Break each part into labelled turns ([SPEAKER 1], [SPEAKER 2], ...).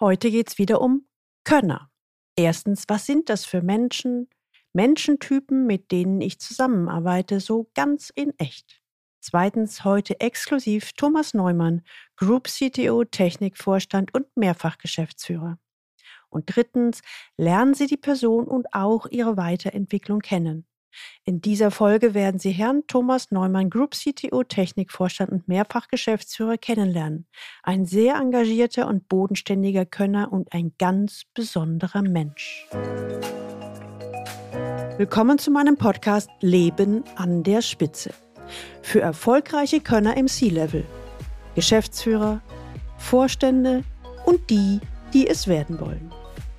[SPEAKER 1] Heute geht es wieder um Könner. Erstens, was sind das für Menschen, Menschentypen, mit denen ich zusammenarbeite, so ganz in echt? Zweitens, heute exklusiv Thomas Neumann, Group CTO, Technikvorstand und Mehrfachgeschäftsführer. Und drittens, lernen Sie die Person und auch ihre Weiterentwicklung kennen. In dieser Folge werden Sie Herrn Thomas Neumann, Group CTO, Technikvorstand und Mehrfachgeschäftsführer kennenlernen. Ein sehr engagierter und bodenständiger Könner und ein ganz besonderer Mensch. Willkommen zu meinem Podcast Leben an der Spitze. Für erfolgreiche Könner im C-Level. Geschäftsführer, Vorstände und die, die es werden wollen.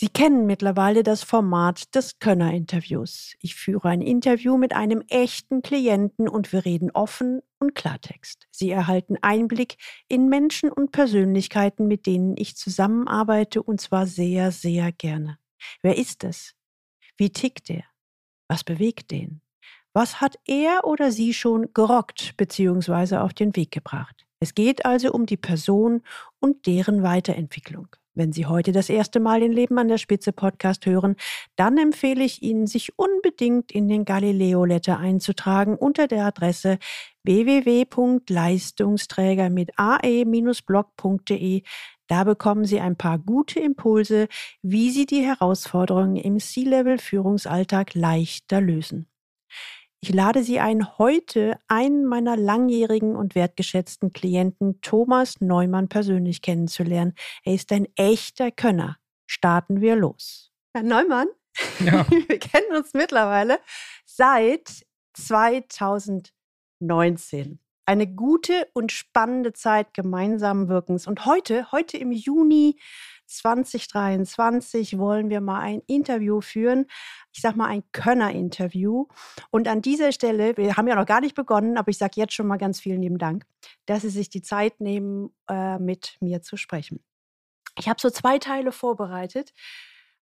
[SPEAKER 1] Sie kennen mittlerweile das Format des Könner-Interviews. Ich führe ein Interview mit einem echten Klienten und wir reden offen und Klartext. Sie erhalten Einblick in Menschen und Persönlichkeiten, mit denen ich zusammenarbeite und zwar sehr, sehr gerne. Wer ist es? Wie tickt er? Was bewegt den? Was hat er oder sie schon gerockt bzw. auf den Weg gebracht? Es geht also um die Person und deren Weiterentwicklung. Wenn Sie heute das erste Mal den Leben an der Spitze Podcast hören, dann empfehle ich Ihnen, sich unbedingt in den Galileo Letter einzutragen unter der Adresse www.leistungsträger mit ae-blog.de. Da bekommen Sie ein paar gute Impulse, wie Sie die Herausforderungen im C-Level Führungsalltag leichter lösen. Ich lade Sie ein, heute einen meiner langjährigen und wertgeschätzten Klienten, Thomas Neumann, persönlich kennenzulernen. Er ist ein echter Könner. Starten wir los. Herr Neumann, ja. wir kennen uns mittlerweile seit 2019. Eine gute und spannende Zeit gemeinsamen Wirkens. Und heute, heute im Juni 2023 wollen wir mal ein Interview führen. Ich sag mal ein Könner-Interview. Und an dieser Stelle, wir haben ja noch gar nicht begonnen, aber ich sage jetzt schon mal ganz vielen lieben Dank, dass Sie sich die Zeit nehmen, äh, mit mir zu sprechen. Ich habe so zwei Teile vorbereitet.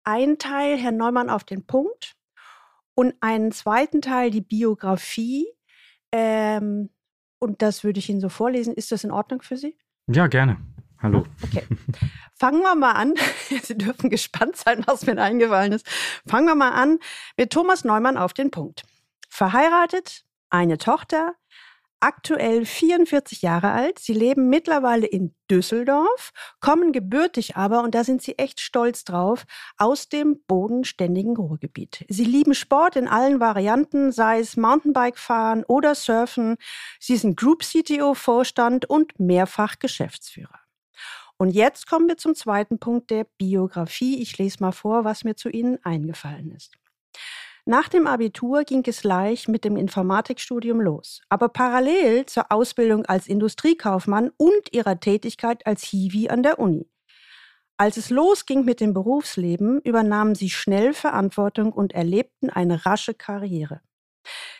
[SPEAKER 1] Ein Teil, Herr Neumann, auf den Punkt und einen zweiten Teil, die Biografie. Ähm, und das würde ich Ihnen so vorlesen. Ist das in Ordnung für Sie?
[SPEAKER 2] Ja, gerne. Hallo.
[SPEAKER 1] Okay. Fangen wir mal an. Sie dürfen gespannt sein, was mir eingefallen ist. Fangen wir mal an mit Thomas Neumann auf den Punkt. Verheiratet, eine Tochter, aktuell 44 Jahre alt. Sie leben mittlerweile in Düsseldorf, kommen gebürtig aber, und da sind sie echt stolz drauf, aus dem bodenständigen Ruhrgebiet. Sie lieben Sport in allen Varianten, sei es Mountainbike fahren oder Surfen. Sie sind Group CTO Vorstand und mehrfach Geschäftsführer. Und jetzt kommen wir zum zweiten Punkt der Biografie. Ich lese mal vor, was mir zu Ihnen eingefallen ist. Nach dem Abitur ging es gleich mit dem Informatikstudium los. Aber parallel zur Ausbildung als Industriekaufmann und ihrer Tätigkeit als Hiwi an der Uni. Als es losging mit dem Berufsleben, übernahmen sie schnell Verantwortung und erlebten eine rasche Karriere.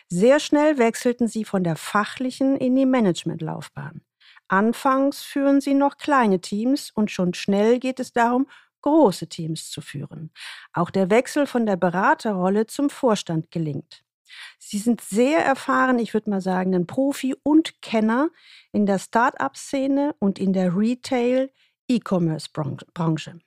[SPEAKER 1] Sehr schnell wechselten sie von der fachlichen in die Managementlaufbahn. Anfangs führen sie noch kleine Teams und schon schnell geht es darum, große Teams zu führen. Auch der Wechsel von der Beraterrolle zum Vorstand gelingt. Sie sind sehr erfahren, ich würde mal sagen, ein Profi und Kenner in der Start-up-Szene und in der Retail-E-Commerce-Branche.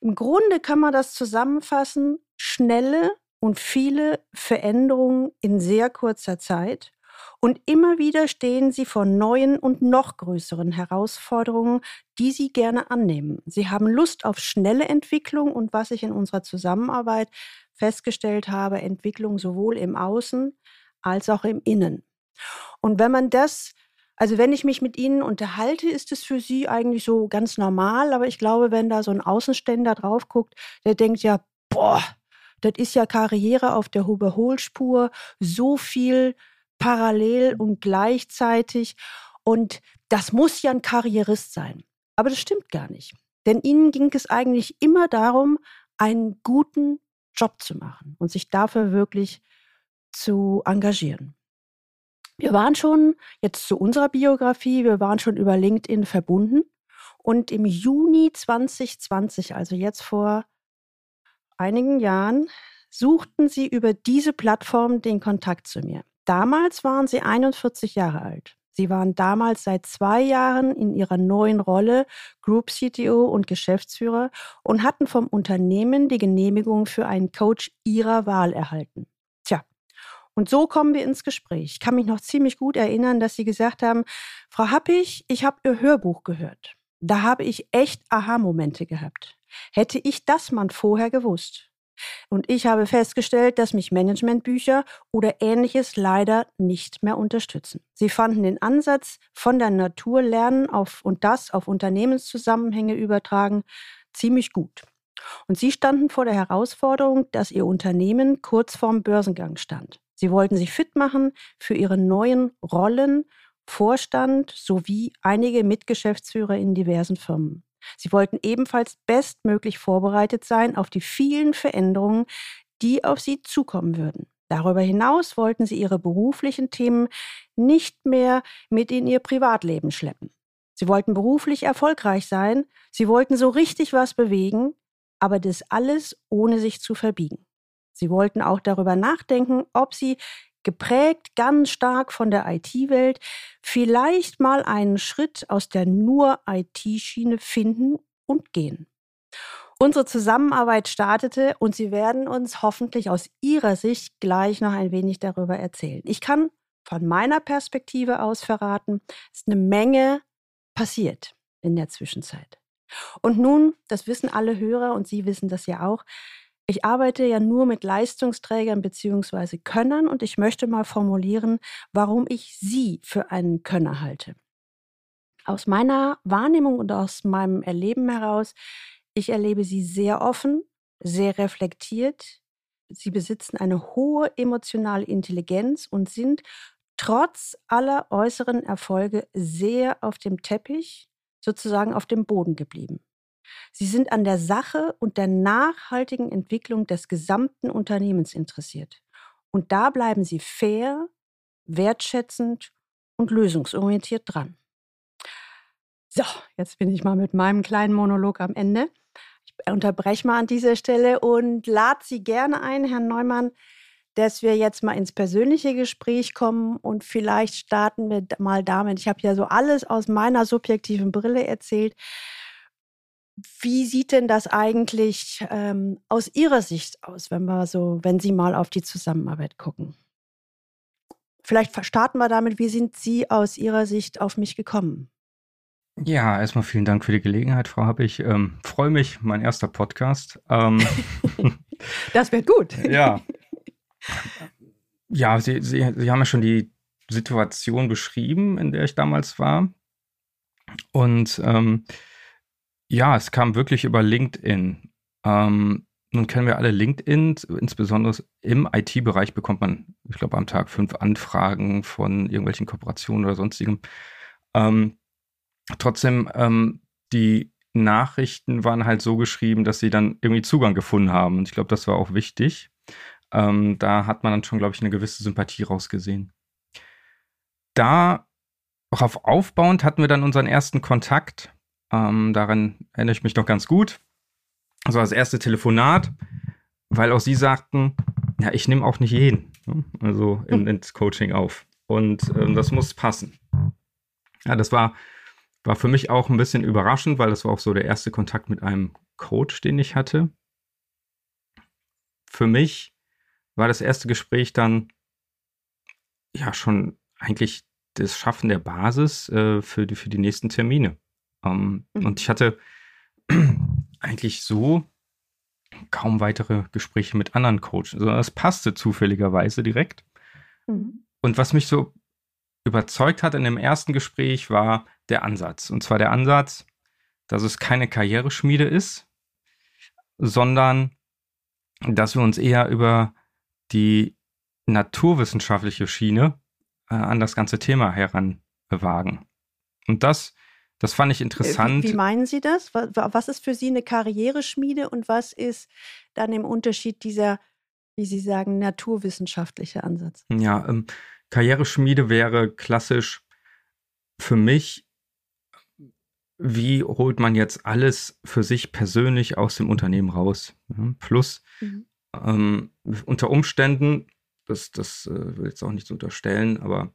[SPEAKER 1] Im Grunde kann man das zusammenfassen, schnelle und viele Veränderungen in sehr kurzer Zeit und immer wieder stehen sie vor neuen und noch größeren Herausforderungen, die sie gerne annehmen. Sie haben Lust auf schnelle Entwicklung und was ich in unserer Zusammenarbeit festgestellt habe, Entwicklung sowohl im Außen als auch im Innen. Und wenn man das also wenn ich mich mit Ihnen unterhalte, ist es für Sie eigentlich so ganz normal. Aber ich glaube, wenn da so ein Außenständer drauf guckt, der denkt ja, boah, das ist ja Karriere auf der Überholspur, so viel parallel und gleichzeitig. Und das muss ja ein Karrierist sein. Aber das stimmt gar nicht. Denn ihnen ging es eigentlich immer darum, einen guten Job zu machen und sich dafür wirklich zu engagieren. Wir waren schon, jetzt zu unserer Biografie, wir waren schon über LinkedIn verbunden und im Juni 2020, also jetzt vor einigen Jahren, suchten sie über diese Plattform den Kontakt zu mir. Damals waren sie 41 Jahre alt. Sie waren damals seit zwei Jahren in ihrer neuen Rolle Group CTO und Geschäftsführer und hatten vom Unternehmen die Genehmigung für einen Coach ihrer Wahl erhalten. Tja, und so kommen wir ins Gespräch. Ich kann mich noch ziemlich gut erinnern, dass Sie gesagt haben, Frau Happig, ich habe Ihr Hörbuch gehört. Da habe ich echt Aha-Momente gehabt. Hätte ich das mal vorher gewusst. Und ich habe festgestellt, dass mich Managementbücher oder ähnliches leider nicht mehr unterstützen. Sie fanden den Ansatz von der Natur lernen auf, und das auf Unternehmenszusammenhänge übertragen ziemlich gut. Und sie standen vor der Herausforderung, dass ihr Unternehmen kurz vorm Börsengang stand. Sie wollten sich fit machen für ihre neuen Rollen, Vorstand sowie einige Mitgeschäftsführer in diversen Firmen. Sie wollten ebenfalls bestmöglich vorbereitet sein auf die vielen Veränderungen, die auf sie zukommen würden. Darüber hinaus wollten sie ihre beruflichen Themen nicht mehr mit in ihr Privatleben schleppen. Sie wollten beruflich erfolgreich sein, sie wollten so richtig was bewegen, aber das alles ohne sich zu verbiegen. Sie wollten auch darüber nachdenken, ob sie geprägt ganz stark von der IT-Welt, vielleicht mal einen Schritt aus der nur IT-Schiene finden und gehen. Unsere Zusammenarbeit startete und Sie werden uns hoffentlich aus Ihrer Sicht gleich noch ein wenig darüber erzählen. Ich kann von meiner Perspektive aus verraten, es ist eine Menge passiert in der Zwischenzeit. Und nun, das wissen alle Hörer und Sie wissen das ja auch, ich arbeite ja nur mit Leistungsträgern bzw. Könnern und ich möchte mal formulieren, warum ich sie für einen Könner halte. Aus meiner Wahrnehmung und aus meinem Erleben heraus, ich erlebe sie sehr offen, sehr reflektiert. Sie besitzen eine hohe emotionale Intelligenz und sind trotz aller äußeren Erfolge sehr auf dem Teppich, sozusagen auf dem Boden geblieben. Sie sind an der Sache und der nachhaltigen Entwicklung des gesamten Unternehmens interessiert. Und da bleiben Sie fair, wertschätzend und lösungsorientiert dran. So, jetzt bin ich mal mit meinem kleinen Monolog am Ende. Ich unterbreche mal an dieser Stelle und lade Sie gerne ein, Herrn Neumann, dass wir jetzt mal ins persönliche Gespräch kommen und vielleicht starten wir mal damit. Ich habe ja so alles aus meiner subjektiven Brille erzählt. Wie sieht denn das eigentlich ähm, aus Ihrer Sicht aus, wenn wir so, wenn Sie mal auf die Zusammenarbeit gucken? Vielleicht starten wir damit, wie sind Sie aus Ihrer Sicht auf mich gekommen?
[SPEAKER 2] Ja, erstmal vielen Dank für die Gelegenheit, Frau Happig. Ähm, Freue mich, mein erster Podcast. Ähm,
[SPEAKER 1] das wird gut.
[SPEAKER 2] ja. Ja, Sie, Sie, Sie haben ja schon die Situation beschrieben, in der ich damals war. Und ähm, ja, es kam wirklich über LinkedIn. Ähm, nun kennen wir alle LinkedIn, insbesondere im IT-Bereich bekommt man, ich glaube, am Tag fünf Anfragen von irgendwelchen Kooperationen oder sonstigem. Ähm, trotzdem, ähm, die Nachrichten waren halt so geschrieben, dass sie dann irgendwie Zugang gefunden haben. Und ich glaube, das war auch wichtig. Ähm, da hat man dann schon, glaube ich, eine gewisse Sympathie rausgesehen. Darauf aufbauend hatten wir dann unseren ersten Kontakt ähm, daran erinnere ich mich noch ganz gut. Also das erste Telefonat, weil auch sie sagten, ja, ich nehme auch nicht jeden, ne? also in, ins Coaching auf. Und ähm, das muss passen. Ja, das war, war für mich auch ein bisschen überraschend, weil das war auch so der erste Kontakt mit einem Coach, den ich hatte. Für mich war das erste Gespräch dann ja schon eigentlich das Schaffen der Basis äh, für, die, für die nächsten Termine. Ähm, mhm. Und ich hatte eigentlich so kaum weitere Gespräche mit anderen Coaches, sondern also das passte zufälligerweise direkt. Mhm. Und was mich so überzeugt hat in dem ersten Gespräch war der Ansatz. Und zwar der Ansatz, dass es keine Karriereschmiede ist, sondern dass wir uns eher über die naturwissenschaftliche Schiene äh, an das ganze Thema heranwagen. Und das Das fand ich interessant.
[SPEAKER 1] Wie, wie meinen Sie das? Was ist für Sie eine Karriereschmiede und was ist dann im Unterschied dieser, wie Sie sagen, naturwissenschaftliche Ansatz?
[SPEAKER 2] Ja, ähm, Karriereschmiede wäre klassisch für mich, wie holt man jetzt alles für sich persönlich aus dem Unternehmen raus? Ja, plus mhm. ähm, unter Umständen, das, das äh, will ich jetzt auch nicht so unterstellen, aber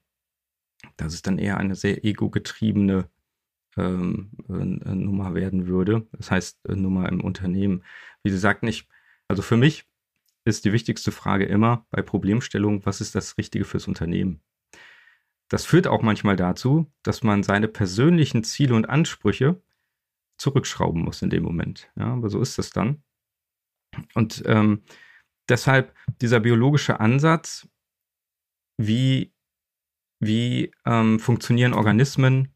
[SPEAKER 2] das ist dann eher eine sehr ego-getriebene ähm, äh, Nummer werden würde. Das heißt, äh, Nummer im Unternehmen. Wie Sie sagten, ich, also für mich ist die wichtigste Frage immer bei Problemstellungen, was ist das Richtige fürs Unternehmen? Das führt auch manchmal dazu, dass man seine persönlichen Ziele und Ansprüche zurückschrauben muss in dem Moment. Ja, aber so ist es dann. Und ähm, deshalb dieser biologische Ansatz, wie, wie ähm, funktionieren Organismen,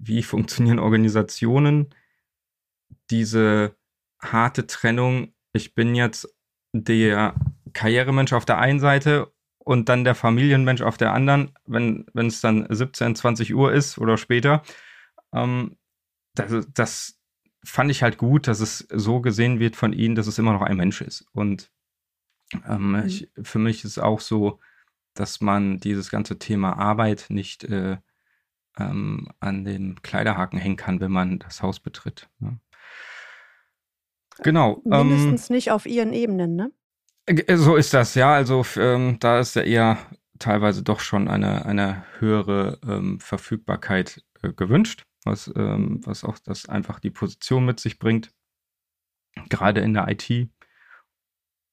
[SPEAKER 2] wie funktionieren Organisationen, diese harte Trennung, ich bin jetzt der Karrieremensch auf der einen Seite und dann der Familienmensch auf der anderen, wenn es dann 17, 20 Uhr ist oder später. Ähm, das, das fand ich halt gut, dass es so gesehen wird von ihnen, dass es immer noch ein Mensch ist. Und ähm, mhm. ich, für mich ist auch so, dass man dieses ganze Thema Arbeit nicht äh, ähm, an den Kleiderhaken hängen kann, wenn man das Haus betritt. Ne? Genau.
[SPEAKER 1] Mindestens ähm, nicht auf ihren Ebenen, ne?
[SPEAKER 2] Äh, so ist das, ja. Also ähm, da ist ja eher teilweise doch schon eine, eine höhere ähm, Verfügbarkeit äh, gewünscht, was, ähm, was auch das einfach die Position mit sich bringt, gerade in der IT.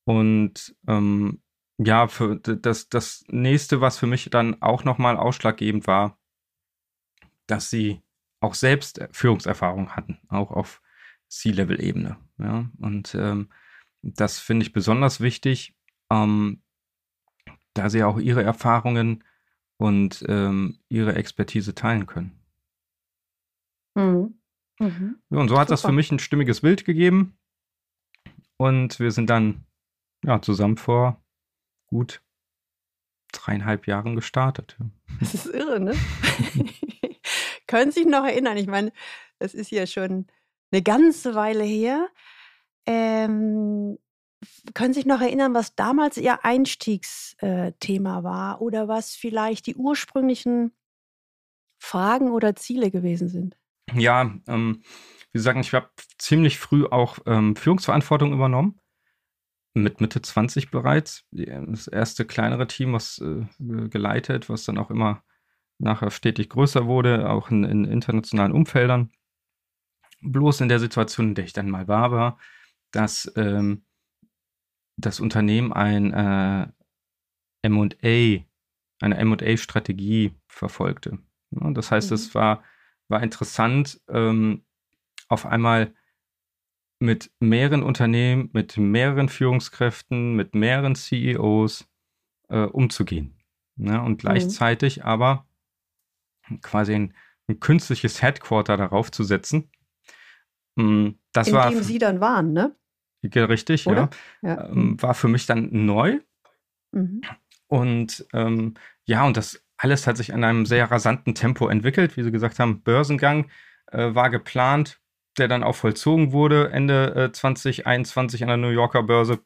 [SPEAKER 2] Und ähm, ja, für das, das nächste, was für mich dann auch nochmal ausschlaggebend war, dass sie auch selbst Führungserfahrung hatten, auch auf C-Level-Ebene. Ja? Und ähm, das finde ich besonders wichtig, ähm, da sie auch ihre Erfahrungen und ähm, ihre Expertise teilen können. Mhm. Mhm. Ja, und so hat Super. das für mich ein stimmiges Bild gegeben. Und wir sind dann ja, zusammen vor gut dreieinhalb Jahren gestartet.
[SPEAKER 1] Das ist irre, ne? Können sich noch erinnern? Ich meine, das ist ja schon eine ganze Weile her. Ähm, können sich noch erinnern, was damals Ihr Einstiegsthema äh, war oder was vielleicht die ursprünglichen Fragen oder Ziele gewesen sind?
[SPEAKER 2] Ja, ähm, wie gesagt, ich habe ziemlich früh auch ähm, Führungsverantwortung übernommen. Mit Mitte 20 bereits. Das erste kleinere Team, was äh, geleitet, was dann auch immer nachher stetig größer wurde, auch in, in internationalen Umfeldern. Bloß in der Situation, in der ich dann mal war, war, dass ähm, das Unternehmen ein äh, M&A, eine M&A-Strategie verfolgte. Ja, das heißt, mhm. es war, war interessant, ähm, auf einmal mit mehreren Unternehmen, mit mehreren Führungskräften, mit mehreren CEOs äh, umzugehen. Ja, und mhm. gleichzeitig mhm. aber quasi ein, ein, künstliches Headquarter darauf zu setzen.
[SPEAKER 1] Mm, das In war, dem Sie dann waren, ne?
[SPEAKER 2] Richtig, Oder? ja. ja. Ähm, war für mich dann neu. Mhm. Und ähm, ja, und das alles hat sich in einem sehr rasanten Tempo entwickelt. Wie Sie gesagt haben, Börsengang äh, war geplant, der dann auch vollzogen wurde Ende äh, 2021 an der New Yorker Börse.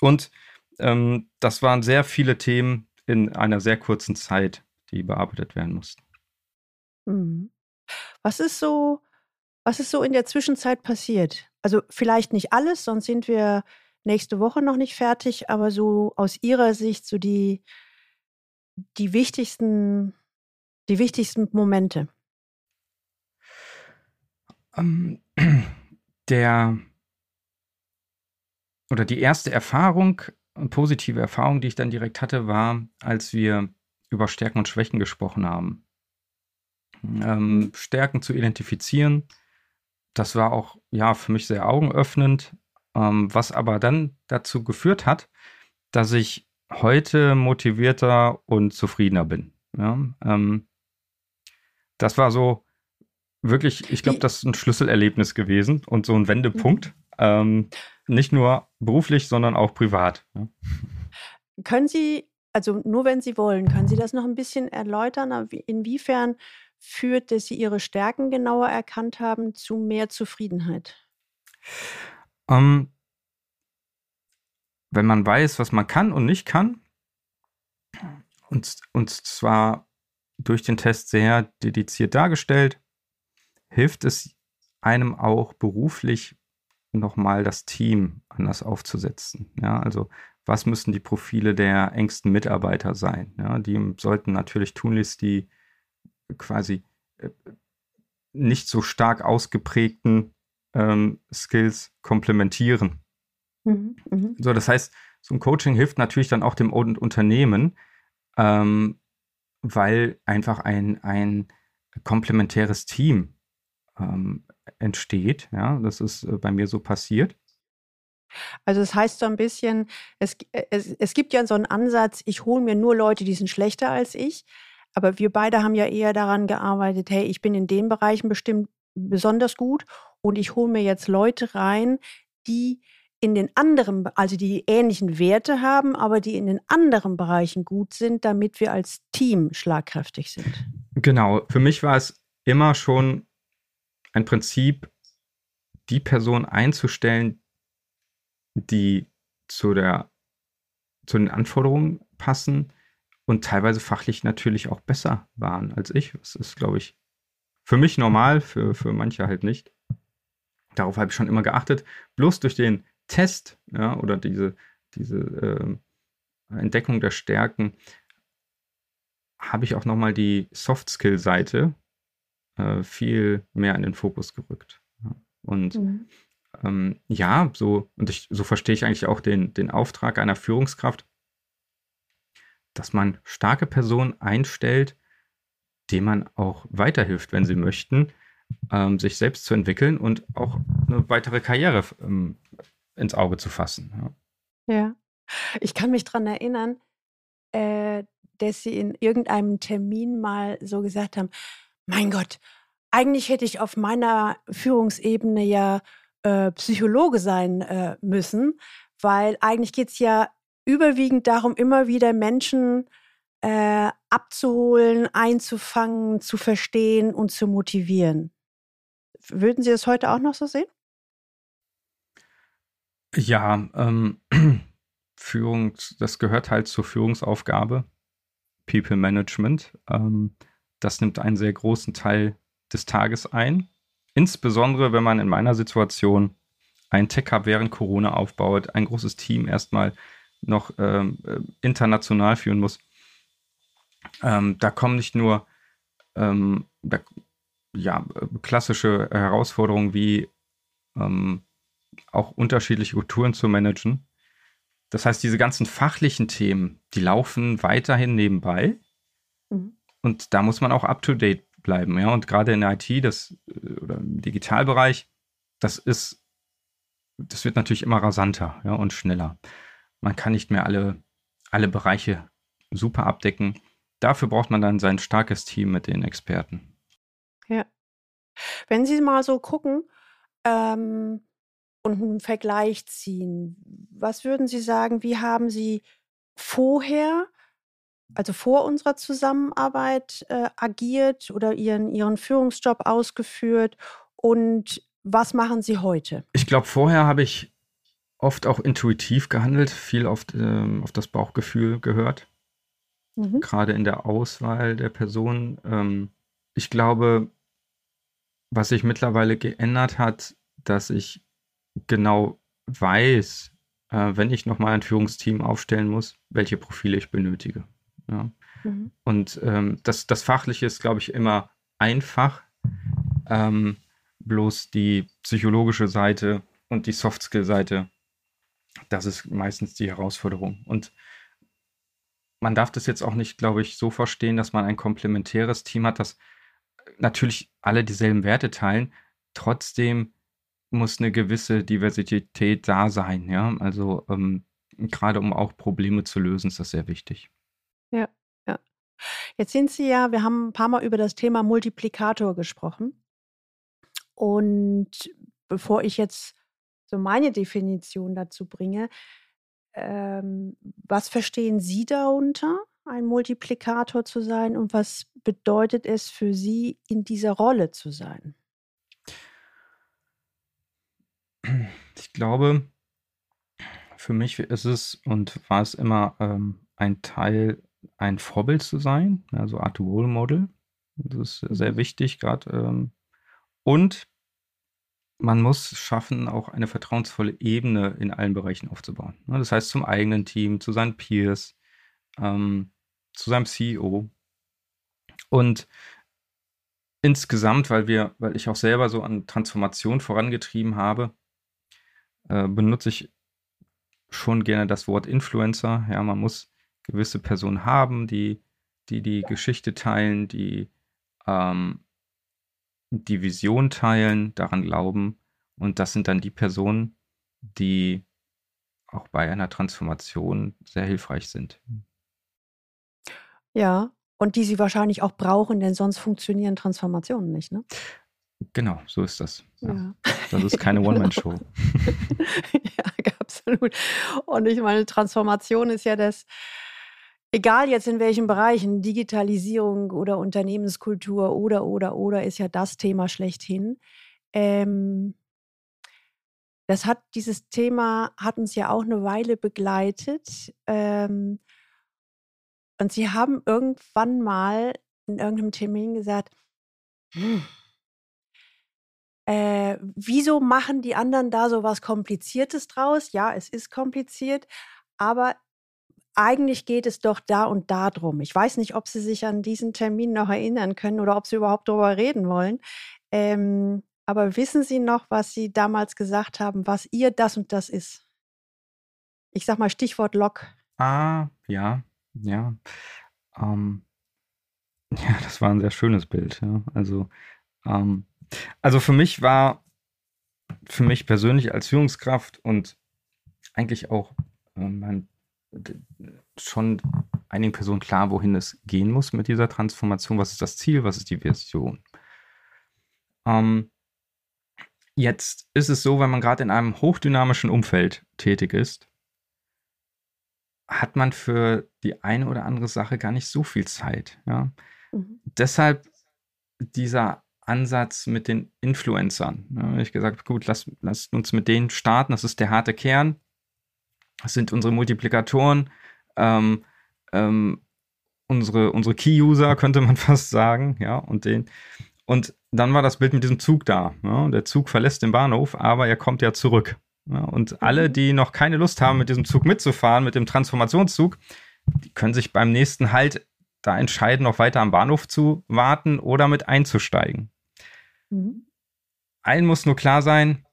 [SPEAKER 2] Und ähm, das waren sehr viele Themen in einer sehr kurzen Zeit, die bearbeitet werden mussten.
[SPEAKER 1] Mhm. Was ist so, was ist so in der Zwischenzeit passiert? Also vielleicht nicht alles, sonst sind wir nächste Woche noch nicht fertig, aber so aus Ihrer Sicht so die, die wichtigsten, die wichtigsten Momente.
[SPEAKER 2] Ähm, der oder die erste Erfahrung, positive Erfahrung, die ich dann direkt hatte, war, als wir über Stärken und Schwächen gesprochen haben. Ähm, Stärken zu identifizieren, das war auch ja für mich sehr augenöffnend, ähm, was aber dann dazu geführt hat, dass ich heute motivierter und zufriedener bin. Ja, ähm, das war so wirklich, ich glaube, das ist ein Schlüsselerlebnis gewesen und so ein Wendepunkt. Mhm. Ähm, nicht nur beruflich, sondern auch privat. Ja.
[SPEAKER 1] Können Sie, also nur wenn Sie wollen, können Sie das noch ein bisschen erläutern, inwiefern führt, dass Sie Ihre Stärken genauer erkannt haben, zu mehr Zufriedenheit?
[SPEAKER 2] Ähm, wenn man weiß, was man kann und nicht kann, und, und zwar durch den Test sehr dediziert dargestellt, hilft es einem auch beruflich nochmal das Team anders aufzusetzen. Ja, also was müssen die Profile der engsten Mitarbeiter sein? Ja, die sollten natürlich tunlichst die quasi äh, nicht so stark ausgeprägten ähm, Skills komplementieren. Mhm, mh. So, das heißt, so ein Coaching hilft natürlich dann auch dem Unternehmen, ähm, weil einfach ein, ein komplementäres Team ähm, entsteht. Ja, das ist äh, bei mir so passiert.
[SPEAKER 1] Also das heißt so ein bisschen, es, äh, es, es gibt ja so einen Ansatz, ich hole mir nur Leute, die sind schlechter als ich. Aber wir beide haben ja eher daran gearbeitet, hey, ich bin in den Bereichen bestimmt besonders gut und ich hole mir jetzt Leute rein, die in den anderen, also die ähnlichen Werte haben, aber die in den anderen Bereichen gut sind, damit wir als Team schlagkräftig sind.
[SPEAKER 2] Genau, für mich war es immer schon ein Prinzip, die Person einzustellen, die zu, der, zu den Anforderungen passen und teilweise fachlich natürlich auch besser waren als ich. Das ist, glaube ich, für mich normal, für, für manche halt nicht. Darauf habe ich schon immer geachtet. Bloß durch den Test ja, oder diese, diese äh, Entdeckung der Stärken habe ich auch nochmal die Soft-Skill-Seite äh, viel mehr in den Fokus gerückt. Ja. Und mhm. Ähm, ja, so, und ich, so verstehe ich eigentlich auch den, den Auftrag einer Führungskraft, dass man starke Personen einstellt, denen man auch weiterhilft, wenn sie möchten, ähm, sich selbst zu entwickeln und auch eine weitere Karriere ähm, ins Auge zu fassen.
[SPEAKER 1] Ja, ja. ich kann mich daran erinnern, äh, dass Sie in irgendeinem Termin mal so gesagt haben, mein Gott, eigentlich hätte ich auf meiner Führungsebene ja äh, Psychologe sein äh, müssen, weil eigentlich geht es ja überwiegend darum, immer wieder Menschen äh, abzuholen, einzufangen, zu verstehen und zu motivieren. Würden Sie das heute auch noch so sehen?
[SPEAKER 2] Ja, ähm, Führung, das gehört halt zur Führungsaufgabe, People Management. Ähm, das nimmt einen sehr großen Teil des Tages ein. Insbesondere, wenn man in meiner Situation ein Tech-Hub während Corona aufbaut, ein großes Team erstmal noch ähm, äh, international führen muss. Ähm, da kommen nicht nur ähm, da, ja, klassische Herausforderungen wie ähm, auch unterschiedliche Kulturen zu managen. Das heißt, diese ganzen fachlichen Themen, die laufen weiterhin nebenbei. Mhm. Und da muss man auch up-to-date bleiben. Ja? Und gerade in der IT das, äh, oder im Digitalbereich, das ist, das wird natürlich immer rasanter ja, und schneller. Man kann nicht mehr alle, alle Bereiche super abdecken. Dafür braucht man dann sein starkes Team mit den Experten.
[SPEAKER 1] Ja. Wenn Sie mal so gucken ähm, und einen Vergleich ziehen, was würden Sie sagen, wie haben Sie vorher also vor unserer Zusammenarbeit äh, agiert oder ihren, ihren Führungsjob ausgeführt und was machen Sie heute?
[SPEAKER 2] Ich glaube, vorher habe ich oft auch intuitiv gehandelt, viel auf, ähm, auf das Bauchgefühl gehört, mhm. gerade in der Auswahl der Person. Ähm, ich glaube, was sich mittlerweile geändert hat, dass ich genau weiß, äh, wenn ich nochmal ein Führungsteam aufstellen muss, welche Profile ich benötige. Ja. Mhm. Und ähm, das, das Fachliche ist, glaube ich, immer einfach. Ähm, bloß die psychologische Seite und die Soft-Skill-Seite, das ist meistens die Herausforderung. Und man darf das jetzt auch nicht, glaube ich, so verstehen, dass man ein komplementäres Team hat, das natürlich alle dieselben Werte teilen. Trotzdem muss eine gewisse Diversität da sein. Ja, also ähm, gerade um auch Probleme zu lösen, ist das sehr wichtig.
[SPEAKER 1] Ja, ja. Jetzt sind Sie ja, wir haben ein paar Mal über das Thema Multiplikator gesprochen. Und bevor ich jetzt so meine Definition dazu bringe, ähm, was verstehen Sie darunter? ein Multiplikator zu sein und was bedeutet es für Sie, in dieser Rolle zu sein?
[SPEAKER 2] Ich glaube, für mich ist es und war es immer ähm, ein Teil, ein Vorbild zu sein, also Art Role Model. Das ist sehr mhm. wichtig, gerade. Ähm, und man muss schaffen, auch eine vertrauensvolle Ebene in allen Bereichen aufzubauen. Ne, das heißt, zum eigenen Team, zu seinen Peers, ähm, zu seinem CEO. Und insgesamt, weil wir, weil ich auch selber so an Transformation vorangetrieben habe, äh, benutze ich schon gerne das Wort Influencer. Ja, man muss gewisse Personen haben, die die, die Geschichte teilen, die ähm, die Vision teilen, daran glauben. Und das sind dann die Personen, die auch bei einer Transformation sehr hilfreich sind.
[SPEAKER 1] Ja, und die sie wahrscheinlich auch brauchen, denn sonst funktionieren Transformationen nicht, ne?
[SPEAKER 2] Genau, so ist das. Ja. Ja. Das ist keine One-Man-Show.
[SPEAKER 1] ja, absolut. Und ich meine, Transformation ist ja das, egal jetzt in welchen Bereichen, Digitalisierung oder Unternehmenskultur oder, oder, oder, ist ja das Thema schlechthin. Ähm, das hat, dieses Thema hat uns ja auch eine Weile begleitet. Ähm, und Sie haben irgendwann mal in irgendeinem Termin gesagt, hm, äh, wieso machen die anderen da so was Kompliziertes draus? Ja, es ist kompliziert, aber eigentlich geht es doch da und da drum. Ich weiß nicht, ob Sie sich an diesen Termin noch erinnern können oder ob Sie überhaupt darüber reden wollen. Ähm, aber wissen Sie noch, was Sie damals gesagt haben, was Ihr das und das ist? Ich sag mal Stichwort Log.
[SPEAKER 2] Ah, ja, ja. Ähm, ja, das war ein sehr schönes Bild. Ja. Also, ähm, also für mich war, für mich persönlich als Führungskraft und eigentlich auch äh, mein schon einigen Personen klar, wohin es gehen muss mit dieser Transformation. Was ist das Ziel? Was ist die Vision? Ähm, jetzt ist es so, wenn man gerade in einem hochdynamischen Umfeld tätig ist, hat man für die eine oder andere Sache gar nicht so viel Zeit. Ja? Mhm. Deshalb dieser Ansatz mit den Influencern. Ja, ich gesagt, gut, lass, lass uns mit denen starten. Das ist der harte Kern. Das sind unsere Multiplikatoren, ähm, ähm, unsere, unsere Key-User, könnte man fast sagen, ja, und den. Und dann war das Bild mit diesem Zug da. Ja, der Zug verlässt den Bahnhof, aber er kommt ja zurück. Ja, und alle, mhm. die noch keine Lust haben, mit diesem Zug mitzufahren, mit dem Transformationszug, die können sich beim nächsten Halt da entscheiden, noch weiter am Bahnhof zu warten oder mit einzusteigen. Mhm. Allen muss nur klar sein,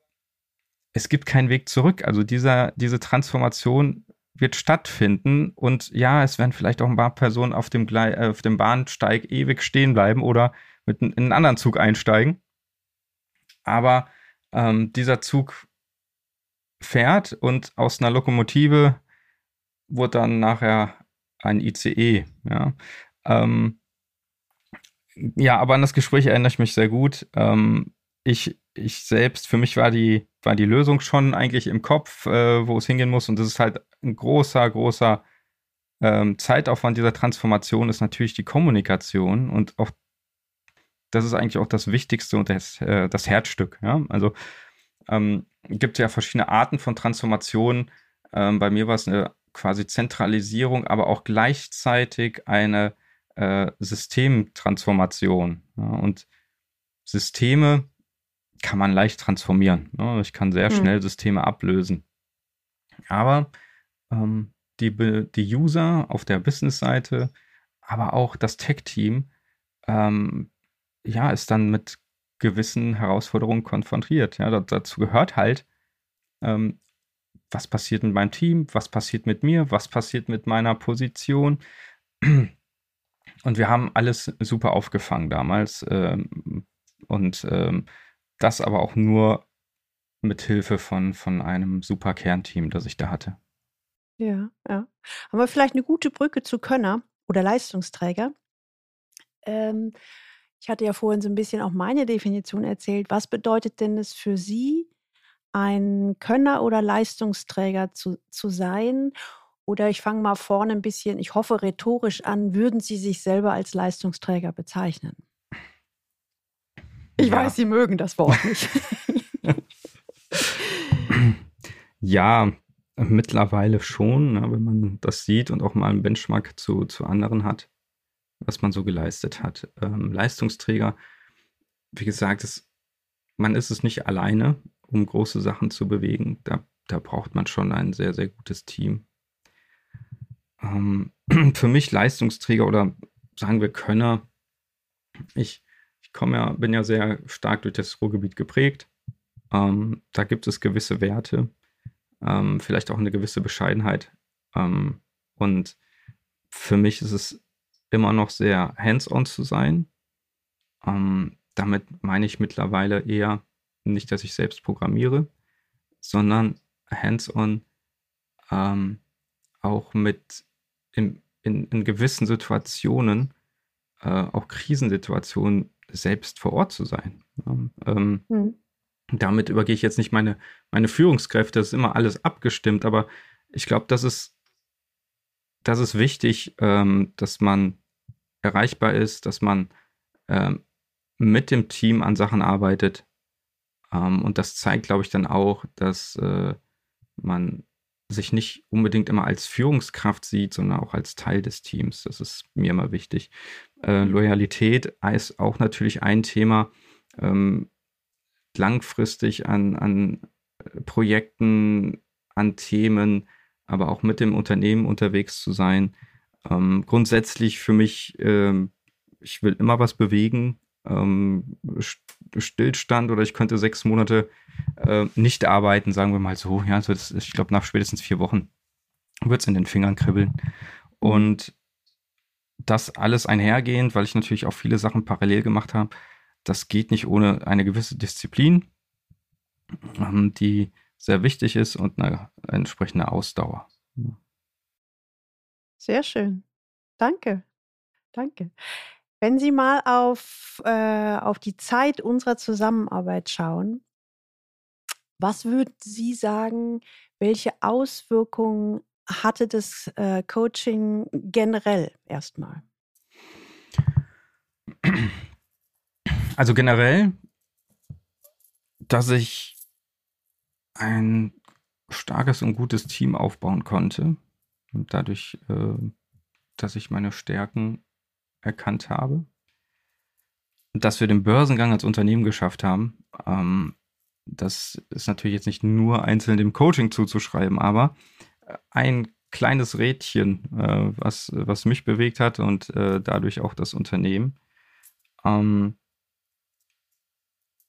[SPEAKER 2] es gibt keinen Weg zurück. Also dieser, diese Transformation wird stattfinden und ja, es werden vielleicht auch ein paar Personen auf dem, Gle auf dem Bahnsteig ewig stehen bleiben oder mit in einen anderen Zug einsteigen. Aber ähm, dieser Zug fährt und aus einer Lokomotive wurde dann nachher ein ICE. Ja, ähm, ja aber an das Gespräch erinnere ich mich sehr gut. Ähm, ich, ich selbst, für mich war die, war die Lösung schon eigentlich im Kopf, äh, wo es hingehen muss. Und das ist halt ein großer, großer ähm, Zeitaufwand dieser Transformation ist natürlich die Kommunikation und auch das ist eigentlich auch das Wichtigste und das, äh, das Herzstück. Ja? Also ähm, gibt ja verschiedene Arten von Transformationen. Ähm, bei mir war es eine quasi Zentralisierung, aber auch gleichzeitig eine äh, Systemtransformation. Ja? Und Systeme kann man leicht transformieren. Ne? Ich kann sehr hm. schnell Systeme ablösen. Aber ähm, die, die User auf der Business-Seite, aber auch das Tech-Team, ähm, ja, ist dann mit gewissen Herausforderungen konfrontiert. Ja, dazu gehört halt, ähm, was passiert mit meinem Team, was passiert mit mir, was passiert mit meiner Position. Und wir haben alles super aufgefangen damals. Ähm, und ähm, das aber auch nur mit Hilfe von, von einem super Kernteam, das ich da hatte.
[SPEAKER 1] Ja, ja. Haben wir vielleicht eine gute Brücke zu Könner oder Leistungsträger? Ähm, ich hatte ja vorhin so ein bisschen auch meine Definition erzählt. Was bedeutet denn es für Sie, ein Könner oder Leistungsträger zu, zu sein? Oder ich fange mal vorne ein bisschen, ich hoffe, rhetorisch an, würden Sie sich selber als Leistungsträger bezeichnen? Ich ja. weiß, Sie mögen das Wort nicht.
[SPEAKER 2] ja, mittlerweile schon, ne, wenn man das sieht und auch mal einen Benchmark zu, zu anderen hat, was man so geleistet hat. Ähm, Leistungsträger, wie gesagt, es, man ist es nicht alleine, um große Sachen zu bewegen. Da, da braucht man schon ein sehr, sehr gutes Team. Ähm, für mich Leistungsträger oder sagen wir Könner, ich, ich komme ja, bin ja sehr stark durch das Ruhrgebiet geprägt. Ähm, da gibt es gewisse Werte, ähm, vielleicht auch eine gewisse Bescheidenheit. Ähm, und für mich ist es immer noch sehr hands-on zu sein. Ähm, damit meine ich mittlerweile eher nicht, dass ich selbst programmiere, sondern hands-on ähm, auch mit in, in, in gewissen Situationen, äh, auch Krisensituationen, selbst vor Ort zu sein. Ähm, mhm. Damit übergehe ich jetzt nicht meine, meine Führungskräfte, das ist immer alles abgestimmt, aber ich glaube, das ist, das ist wichtig, ähm, dass man erreichbar ist, dass man ähm, mit dem Team an Sachen arbeitet. Ähm, und das zeigt, glaube ich, dann auch, dass äh, man sich nicht unbedingt immer als Führungskraft sieht, sondern auch als Teil des Teams. Das ist mir immer wichtig. Äh, Loyalität ist auch natürlich ein Thema. Ähm, langfristig an, an Projekten, an Themen, aber auch mit dem Unternehmen unterwegs zu sein. Ähm, grundsätzlich für mich, ähm, ich will immer was bewegen. Ähm, Stillstand oder ich könnte sechs Monate äh, nicht arbeiten, sagen wir mal so. Ja, also das, ich glaube, nach spätestens vier Wochen wird es in den Fingern kribbeln. Und das alles einhergehend, weil ich natürlich auch viele Sachen parallel gemacht habe, das geht nicht ohne eine gewisse Disziplin, ähm, die sehr wichtig ist und eine entsprechende Ausdauer.
[SPEAKER 1] Sehr schön. Danke. Danke. Wenn Sie mal auf, äh, auf die Zeit unserer Zusammenarbeit schauen, was würden Sie sagen, welche Auswirkungen hatte das äh, Coaching generell erstmal?
[SPEAKER 2] Also generell, dass ich ein starkes und gutes Team aufbauen konnte. Und dadurch, äh, dass ich meine Stärken erkannt habe. Dass wir den Börsengang als Unternehmen geschafft haben, ähm, das ist natürlich jetzt nicht nur einzeln dem Coaching zuzuschreiben, aber ein kleines Rädchen, äh, was, was mich bewegt hat und äh, dadurch auch das Unternehmen. Ähm,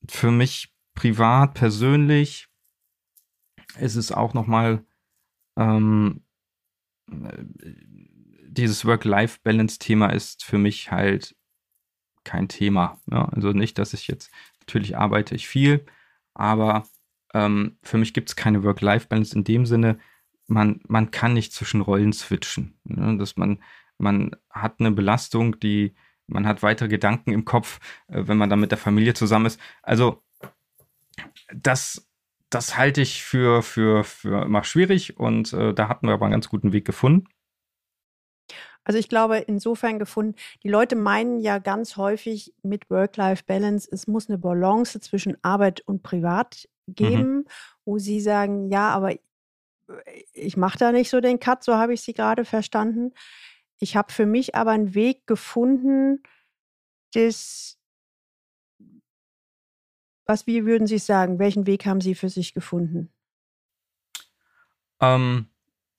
[SPEAKER 2] für mich privat, persönlich ist es auch nochmal ähm, dieses Work-Life-Balance-Thema ist für mich halt kein Thema. Ja? Also nicht, dass ich jetzt, natürlich arbeite ich viel, aber ähm, für mich gibt es keine Work-Life-Balance in dem Sinne, man, man kann nicht zwischen Rollen switchen. Ne? Dass man, man hat eine Belastung, die man hat weitere Gedanken im Kopf, äh, wenn man dann mit der Familie zusammen ist. Also das, das halte ich für, für, für immer schwierig und äh, da hatten wir aber einen ganz guten Weg gefunden.
[SPEAKER 1] Also ich glaube, insofern gefunden, die Leute meinen ja ganz häufig mit Work-Life-Balance, es muss eine Balance zwischen Arbeit und Privat geben, mhm. wo sie sagen, ja, aber ich mache da nicht so den Cut, so habe ich sie gerade verstanden. Ich habe für mich aber einen Weg gefunden, das, was, wie würden Sie sagen, welchen Weg haben Sie für sich gefunden?
[SPEAKER 2] Ähm,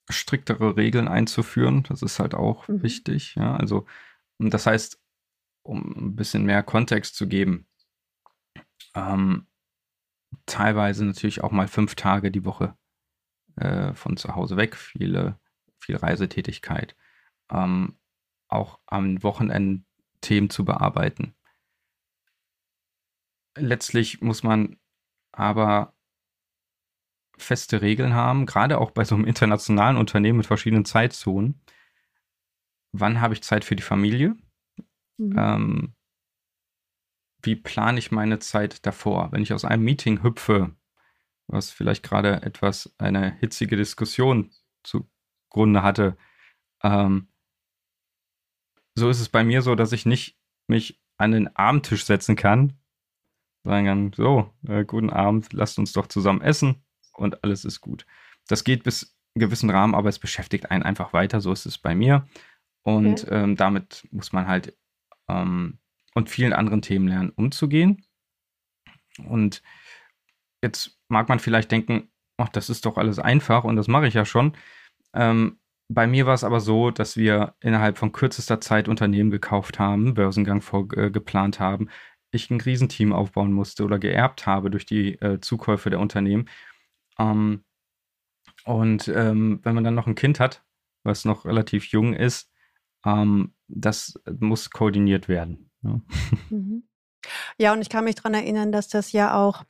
[SPEAKER 2] striktere Regeln einzuführen, das ist halt auch mhm. wichtig. Ja, also, das heißt, um ein bisschen mehr Kontext zu geben, ähm, teilweise natürlich auch mal fünf Tage die Woche äh, von zu Hause weg, viele, viel Reisetätigkeit ähm, auch am Wochenende Themen zu bearbeiten. Letztlich muss man aber feste Regeln haben, gerade auch bei so einem internationalen Unternehmen mit verschiedenen Zeitzonen. Wann habe ich Zeit für die Familie? Mhm. Ähm, wie plane ich meine Zeit davor? Wenn ich aus einem Meeting hüpfe, was vielleicht gerade etwas eine hitzige Diskussion zu Hintergründe hatte. Ähm, so ist es bei mir so, dass ich nicht mich an den Abendtisch setzen kann, sagen kann, so, äh, guten Abend, lasst uns doch zusammen essen und alles ist gut. Das geht bis einen gewissen Rahmen, aber es beschäftigt einen einfach weiter, so ist es bei mir. Und okay. ähm, damit muss man halt ähm, und vielen anderen Themen lernen, umzugehen. Und jetzt mag man vielleicht denken, ach, das ist doch alles einfach und das mache ich ja schon. Ähm, bei mir war es aber so, dass wir innerhalb von kürzester Zeit Unternehmen gekauft haben, Börsengang vor, äh, geplant haben, ich ein Riesenteam aufbauen musste oder geerbt habe durch die äh, Zukäufe der Unternehmen. Ähm, und ähm, wenn man dann noch ein Kind hat, was noch relativ jung ist, ähm, das muss koordiniert werden. Ja.
[SPEAKER 1] Mhm. ja, und ich kann mich daran erinnern, dass das ja auch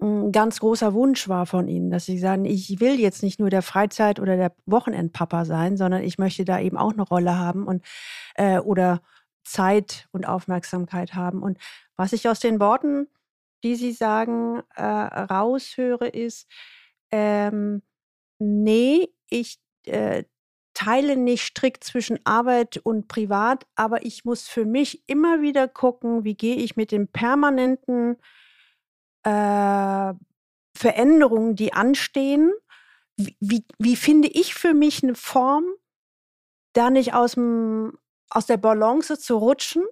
[SPEAKER 1] ein ganz großer Wunsch war von Ihnen, dass Sie sagen, ich will jetzt nicht nur der Freizeit- oder der Wochenendpapa sein, sondern ich möchte da eben auch eine Rolle haben und äh, oder Zeit und Aufmerksamkeit haben. Und was ich aus den Worten, die Sie sagen, äh, raushöre, ist, ähm, nee, ich äh, teile nicht strikt zwischen Arbeit und Privat, aber ich muss für mich immer wieder gucken, wie gehe ich mit dem permanenten äh, Veränderungen, die anstehen, wie, wie, wie finde ich für mich eine Form, da nicht aus, dem, aus der Balance zu rutschen?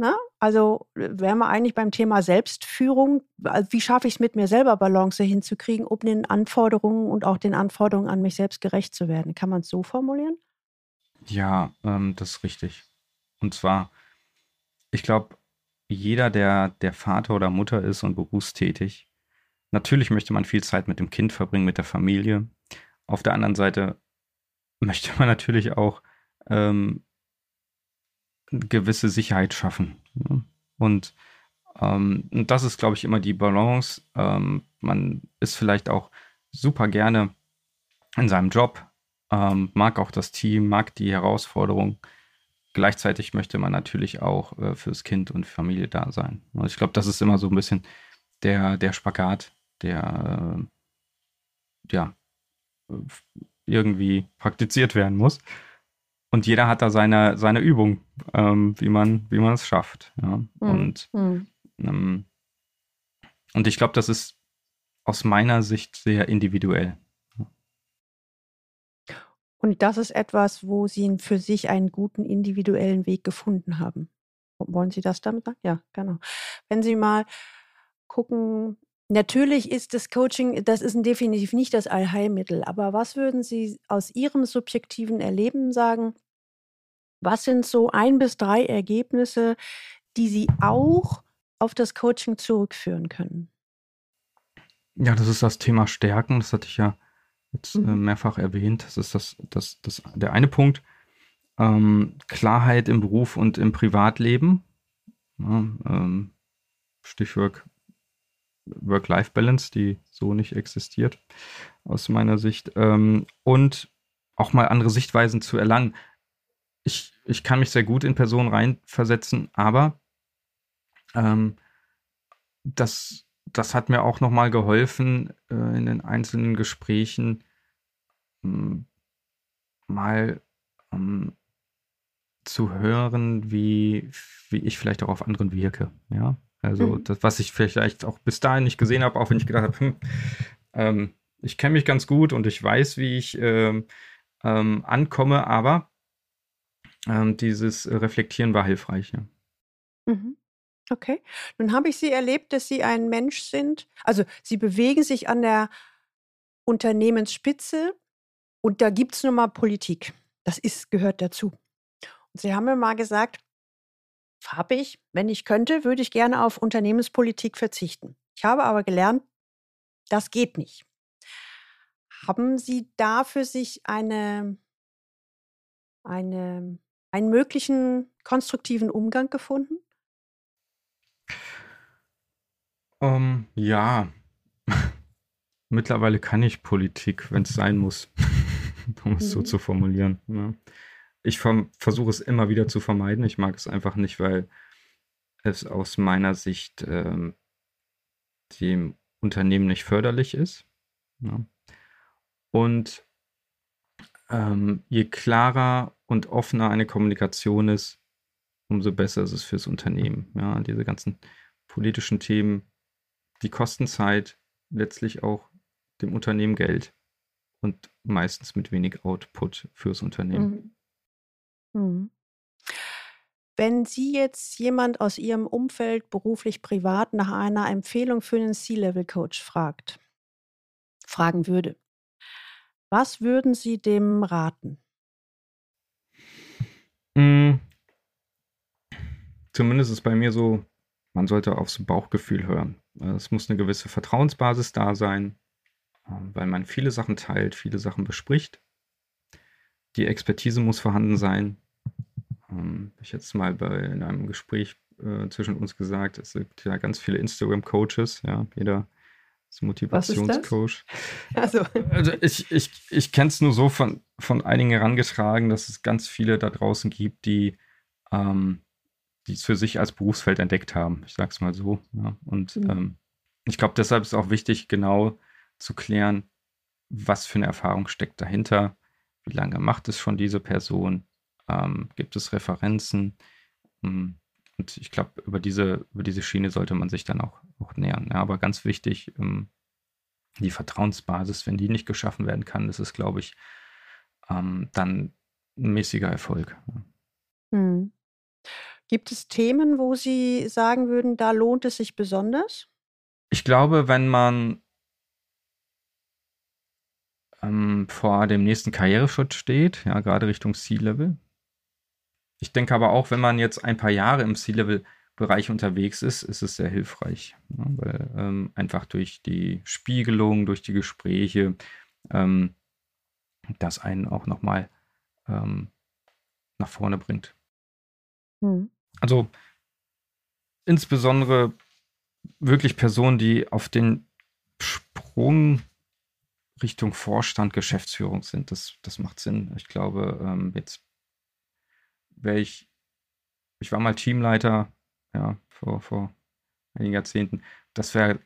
[SPEAKER 1] Ne? Also wären wir eigentlich beim Thema Selbstführung. Also, wie schaffe ich es mit mir selber Balance hinzukriegen, um den Anforderungen und auch den Anforderungen an mich selbst gerecht zu werden? Kann man es so formulieren?
[SPEAKER 2] Ja, ähm, das ist richtig. Und zwar, ich glaube, jeder, der, der Vater oder Mutter ist und berufstätig, natürlich möchte man viel Zeit mit dem Kind verbringen, mit der Familie. Auf der anderen Seite möchte man natürlich auch ähm, gewisse Sicherheit schaffen. Ne? Und ähm, das ist, glaube ich, immer die Balance. Ähm, man ist vielleicht auch super gerne in seinem Job, ähm, mag auch das Team, mag die Herausforderung. Gleichzeitig möchte man natürlich auch äh, fürs Kind und Familie da sein. Und ich glaube, das ist immer so ein bisschen der, der Spagat, der äh, ja irgendwie praktiziert werden muss. Und jeder hat da seine, seine Übung, ähm, wie man wie man es schafft. Ja. Mhm. Und, mhm. ähm, und ich glaube, das ist aus meiner Sicht sehr individuell.
[SPEAKER 1] Und das ist etwas, wo Sie für sich einen guten individuellen Weg gefunden haben. Wollen Sie das damit sagen? Ja, genau. Wenn Sie mal gucken, natürlich ist das Coaching, das ist definitiv nicht das Allheilmittel, aber was würden Sie aus Ihrem subjektiven Erleben sagen? Was sind so ein bis drei Ergebnisse, die Sie auch auf das Coaching zurückführen können?
[SPEAKER 2] Ja, das ist das Thema Stärken. Das hatte ich ja jetzt äh, mhm. mehrfach erwähnt. Das ist das, das, das, der eine Punkt. Ähm, Klarheit im Beruf und im Privatleben. Ja, ähm, Stichwort Work-Life-Balance, die so nicht existiert, aus meiner Sicht. Ähm, und auch mal andere Sichtweisen zu erlangen. Ich, ich kann mich sehr gut in Personen reinversetzen, aber ähm, das das hat mir auch nochmal geholfen, äh, in den einzelnen Gesprächen hm, mal ähm, zu hören, wie, wie ich vielleicht auch auf anderen wirke. Ja, also mhm. das, was ich vielleicht auch bis dahin nicht gesehen habe, auch wenn ich gedacht habe, hm, ähm, ich kenne mich ganz gut und ich weiß, wie ich ähm, ähm, ankomme, aber ähm, dieses Reflektieren war hilfreich. Ja.
[SPEAKER 1] Mhm. Okay. Nun habe ich Sie erlebt, dass Sie ein Mensch sind. Also Sie bewegen sich an der Unternehmensspitze und da gibt es nun mal Politik. Das ist, gehört dazu. Und Sie haben mir mal gesagt, habe ich, wenn ich könnte, würde ich gerne auf Unternehmenspolitik verzichten. Ich habe aber gelernt, das geht nicht. Haben Sie da für sich eine, eine, einen möglichen konstruktiven Umgang gefunden?
[SPEAKER 2] Ähm, ja. Mittlerweile kann ich Politik, wenn es sein muss, um es so mhm. zu formulieren. Ja. Ich versuche es immer wieder zu vermeiden. Ich mag es einfach nicht, weil es aus meiner Sicht ähm, dem Unternehmen nicht förderlich ist. Ja. Und ähm, je klarer und offener eine Kommunikation ist, umso besser ist es fürs Unternehmen. Ja, diese ganzen politischen Themen, die kosten Zeit, letztlich auch dem Unternehmen Geld und meistens mit wenig Output fürs Unternehmen.
[SPEAKER 1] Mhm. Mhm. Wenn Sie jetzt jemand aus Ihrem Umfeld, beruflich, privat, nach einer Empfehlung für einen C-Level-Coach fragt, fragen würde, was würden Sie dem raten?
[SPEAKER 2] Mhm. Zumindest ist bei mir so, man sollte aufs Bauchgefühl hören. Es muss eine gewisse Vertrauensbasis da sein, ähm, weil man viele Sachen teilt, viele Sachen bespricht. Die Expertise muss vorhanden sein. Ähm, ich jetzt mal bei in einem Gespräch äh, zwischen uns gesagt, es gibt ja ganz viele Instagram-Coaches, ja, jeder ist Motivationscoach. Also. also ich, ich, ich kenne es nur so von, von einigen herangetragen, dass es ganz viele da draußen gibt, die ähm, die es für sich als Berufsfeld entdeckt haben. Ich sage es mal so. Ja. Und mhm. ähm, ich glaube, deshalb ist auch wichtig, genau zu klären, was für eine Erfahrung steckt dahinter, wie lange macht es schon diese Person, ähm, gibt es Referenzen. Hm, und ich glaube, über diese, über diese Schiene sollte man sich dann auch, auch nähern. Ja, aber ganz wichtig, ähm, die Vertrauensbasis, wenn die nicht geschaffen werden kann, das ist, glaube ich, ähm, dann ein mäßiger Erfolg.
[SPEAKER 1] Hm. Gibt es Themen, wo Sie sagen würden, da lohnt es sich besonders?
[SPEAKER 2] Ich glaube, wenn man ähm, vor dem nächsten Karriereschritt steht, ja, gerade Richtung C-Level. Ich denke aber auch, wenn man jetzt ein paar Jahre im C-Level-Bereich unterwegs ist, ist es sehr hilfreich, ja, weil ähm, einfach durch die Spiegelung, durch die Gespräche, ähm, das einen auch nochmal ähm, nach vorne bringt. Hm. Also insbesondere wirklich Personen, die auf den Sprung Richtung Vorstand, Geschäftsführung sind. Das, das macht Sinn. Ich glaube, ähm, jetzt wäre ich, ich war mal Teamleiter, ja, vor, vor einigen Jahrzehnten. Das wäre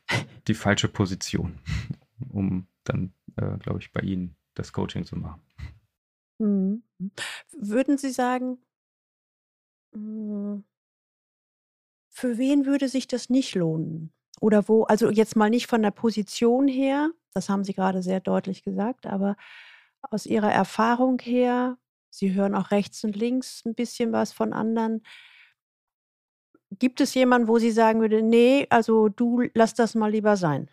[SPEAKER 2] die falsche Position, um dann, äh, glaube ich, bei Ihnen das Coaching zu machen.
[SPEAKER 1] Mhm. Würden Sie sagen, hm, für wen würde sich das nicht lohnen? Oder wo, also jetzt mal nicht von der Position her, das haben Sie gerade sehr deutlich gesagt, aber aus Ihrer Erfahrung her, Sie hören auch rechts und links ein bisschen was von anderen. Gibt es jemanden, wo Sie sagen würde, nee, also du lass das mal lieber sein?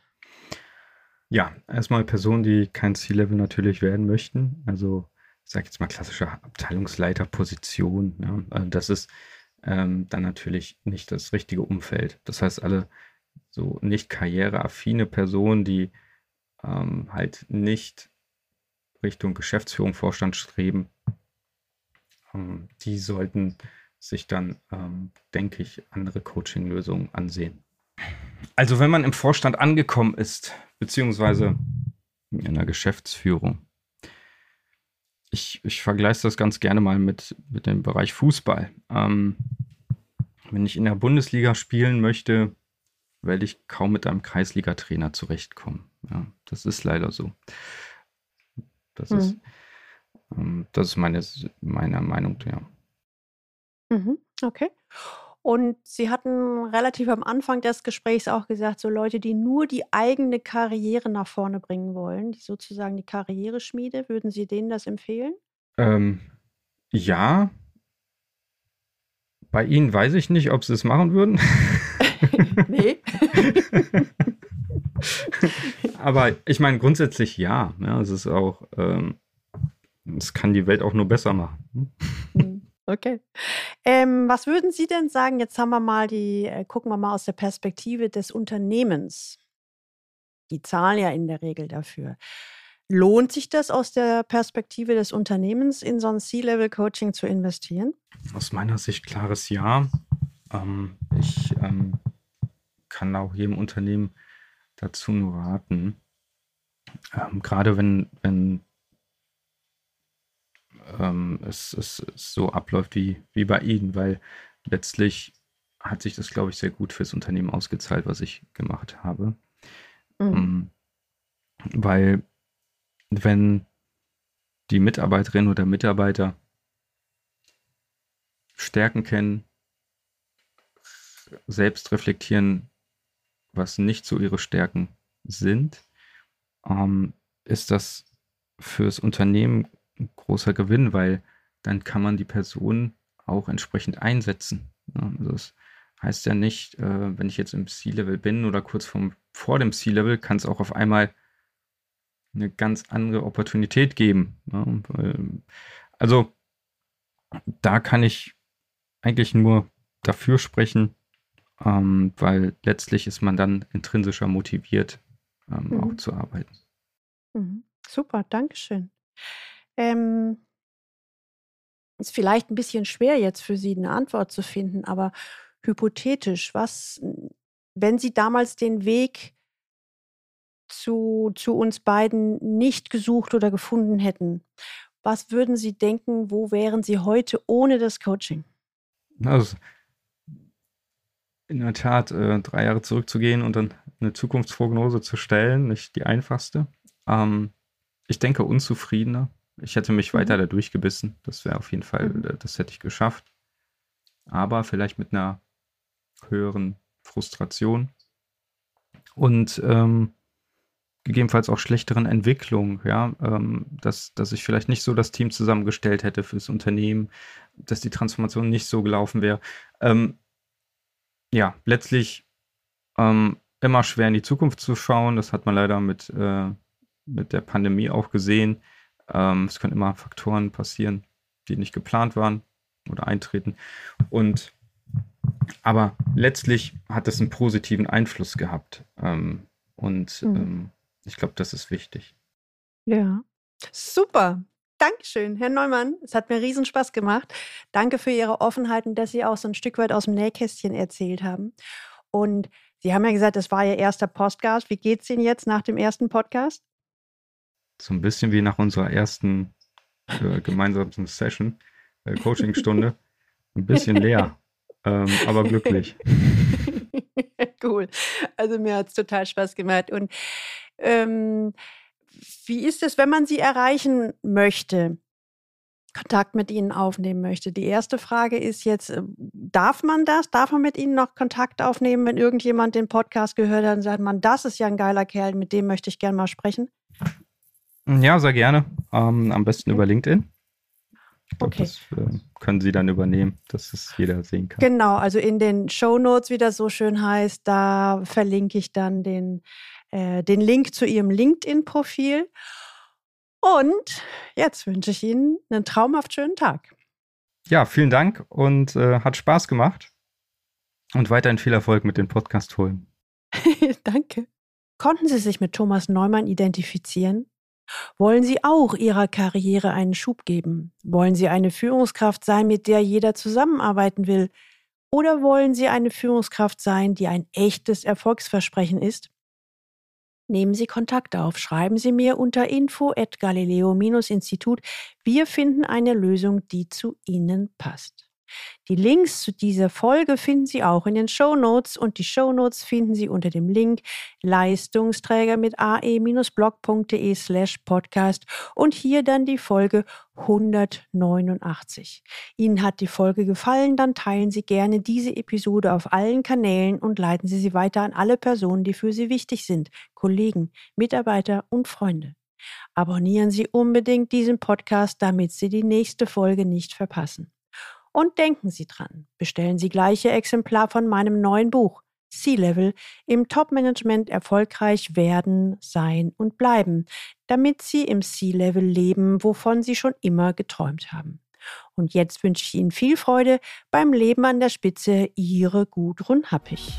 [SPEAKER 2] Ja, erstmal Personen, die kein C-Level natürlich werden möchten. Also, ich sage jetzt mal klassische Abteilungsleiterposition. Ja. Also das ist ähm, dann natürlich nicht das richtige Umfeld. Das heißt, alle so nicht karriereaffine Personen, die ähm, halt nicht Richtung Geschäftsführung, Vorstand streben, ähm, die sollten sich dann, ähm, denke ich, andere Coaching-Lösungen ansehen. Also wenn man im Vorstand angekommen ist, beziehungsweise in einer Geschäftsführung, ich, ich vergleiche das ganz gerne mal mit, mit dem Bereich Fußball. Ähm, wenn ich in der Bundesliga spielen möchte, werde ich kaum mit einem Kreisliga-Trainer zurechtkommen. Ja, das ist leider so. Das mhm. ist, ähm, das ist meine, meine Meinung, ja.
[SPEAKER 1] Mhm, okay. Und Sie hatten relativ am Anfang des Gesprächs auch gesagt, so Leute, die nur die eigene Karriere nach vorne bringen wollen, die sozusagen die Karriereschmiede, würden Sie denen das empfehlen?
[SPEAKER 2] Ähm, ja. Bei Ihnen weiß ich nicht, ob Sie es machen würden. nee. Aber ich meine, grundsätzlich ja. ja. Es ist auch, ähm, es kann die Welt auch nur besser machen.
[SPEAKER 1] Hm. Okay. Ähm, was würden Sie denn sagen? Jetzt haben wir mal die, äh, gucken wir mal aus der Perspektive des Unternehmens. Die zahlen ja in der Regel dafür. Lohnt sich das aus der Perspektive des Unternehmens in so ein C-Level-Coaching zu investieren?
[SPEAKER 2] Aus meiner Sicht klares Ja. Ähm, ich ähm, kann auch jedem Unternehmen dazu nur raten, ähm, gerade wenn, wenn ähm, es, es, es, so abläuft wie, wie bei Ihnen, weil letztlich hat sich das, glaube ich, sehr gut fürs Unternehmen ausgezahlt, was ich gemacht habe. Mhm. Ähm, weil wenn die Mitarbeiterin oder Mitarbeiter Stärken kennen, selbst reflektieren, was nicht so ihre Stärken sind, ähm, ist das fürs Unternehmen ein großer Gewinn, weil dann kann man die Person auch entsprechend einsetzen. Also das heißt ja nicht, äh, wenn ich jetzt im C-Level bin oder kurz vom, vor dem C-Level, kann es auch auf einmal eine ganz andere Opportunität geben. Also da kann ich eigentlich nur dafür sprechen, ähm, weil letztlich ist man dann intrinsischer motiviert, ähm, mhm. auch zu arbeiten.
[SPEAKER 1] Mhm. Super, Dankeschön. Ähm, ist vielleicht ein bisschen schwer jetzt für Sie eine Antwort zu finden, aber hypothetisch, was, wenn Sie damals den Weg zu, zu uns beiden nicht gesucht oder gefunden hätten, was würden Sie denken, wo wären Sie heute ohne das Coaching?
[SPEAKER 2] Also in der Tat, äh, drei Jahre zurückzugehen und dann eine Zukunftsprognose zu stellen, nicht die einfachste. Ähm, ich denke unzufriedener. Ich hätte mich mhm. weiter da durchgebissen. Das wäre auf jeden Fall, mhm. Äh, das hätte ich geschafft. Aber vielleicht mit einer höheren Frustration und ähm, gegebenenfalls auch schlechteren Entwicklung, ja, ähm, dass, dass ich vielleicht nicht so das Team zusammengestellt hätte fürs Unternehmen, dass die Transformation nicht so gelaufen wäre. Ähm, ja, letztlich ähm, immer schwer in die Zukunft zu schauen. Das hat man leider mit, äh, mit der Pandemie auch gesehen. Ähm, es können immer Faktoren passieren, die nicht geplant waren oder eintreten. Und aber letztlich hat es einen positiven Einfluss gehabt. Ähm, und mhm. ich glaube, das ist wichtig.
[SPEAKER 1] Ja, super. Dankeschön, Herr Neumann. Es hat mir riesen Spaß gemacht. Danke für Ihre Offenheit und dass Sie auch so ein Stück weit aus dem Nähkästchen erzählt haben. Und Sie haben ja gesagt, das war Ihr erster Podcast. Wie geht es Ihnen jetzt nach dem ersten Podcast?
[SPEAKER 2] So ein bisschen wie nach unserer ersten äh, gemeinsamen Session, äh, Coachingstunde. Ein bisschen leer, ähm, aber glücklich.
[SPEAKER 1] cool. Also mir hat es total Spaß gemacht. Und ähm, wie ist es, wenn man sie erreichen möchte? Kontakt mit ihnen aufnehmen möchte. Die erste Frage ist jetzt, äh, darf man das? Darf man mit ihnen noch Kontakt aufnehmen, wenn irgendjemand den Podcast gehört hat und sagt, man, das ist ja ein geiler Kerl, mit dem möchte ich gerne mal sprechen?
[SPEAKER 2] Ja, sehr gerne. Ähm, am besten okay. über LinkedIn. Ich glaube, okay. das äh, können Sie dann übernehmen, dass es jeder sehen kann.
[SPEAKER 1] Genau, also in den Show Notes, wie das so schön heißt, da verlinke ich dann den äh, den Link zu ihrem LinkedIn-Profil. Und jetzt wünsche ich Ihnen einen traumhaft schönen Tag.
[SPEAKER 2] Ja, vielen Dank und äh, hat Spaß gemacht. Und weiterhin viel Erfolg mit den Podcast holen.
[SPEAKER 1] Danke. Konnten Sie sich mit Thomas Neumann identifizieren? Wollen Sie auch Ihrer Karriere einen Schub geben? Wollen Sie eine Führungskraft sein, mit der jeder zusammenarbeiten will? Oder wollen Sie eine Führungskraft sein, die ein echtes Erfolgsversprechen ist? Nehmen Sie Kontakt auf. Schreiben Sie mir unter info at galileo-institut. Wir finden eine Lösung, die zu Ihnen passt. Die Links zu dieser Folge finden Sie auch in den Show Notes und die Show Notes finden Sie unter dem Link Leistungsträger mit ae-blog.de slash podcast und hier dann die Folge 189. Ihnen hat die Folge gefallen, dann teilen Sie gerne diese Episode auf allen Kanälen und leiten Sie sie weiter an alle Personen, die für Sie wichtig sind, Kollegen, Mitarbeiter und Freunde. Abonnieren Sie unbedingt diesen Podcast, damit Sie die nächste Folge nicht verpassen. Und denken Sie dran, bestellen Sie gleiche Exemplar von meinem neuen Buch C-Level im Top-Management erfolgreich werden, sein und bleiben, damit Sie im C-Level leben, wovon Sie schon immer geträumt haben. Und jetzt wünsche ich Ihnen viel Freude beim Leben an der Spitze, Ihre Gudrun Happig.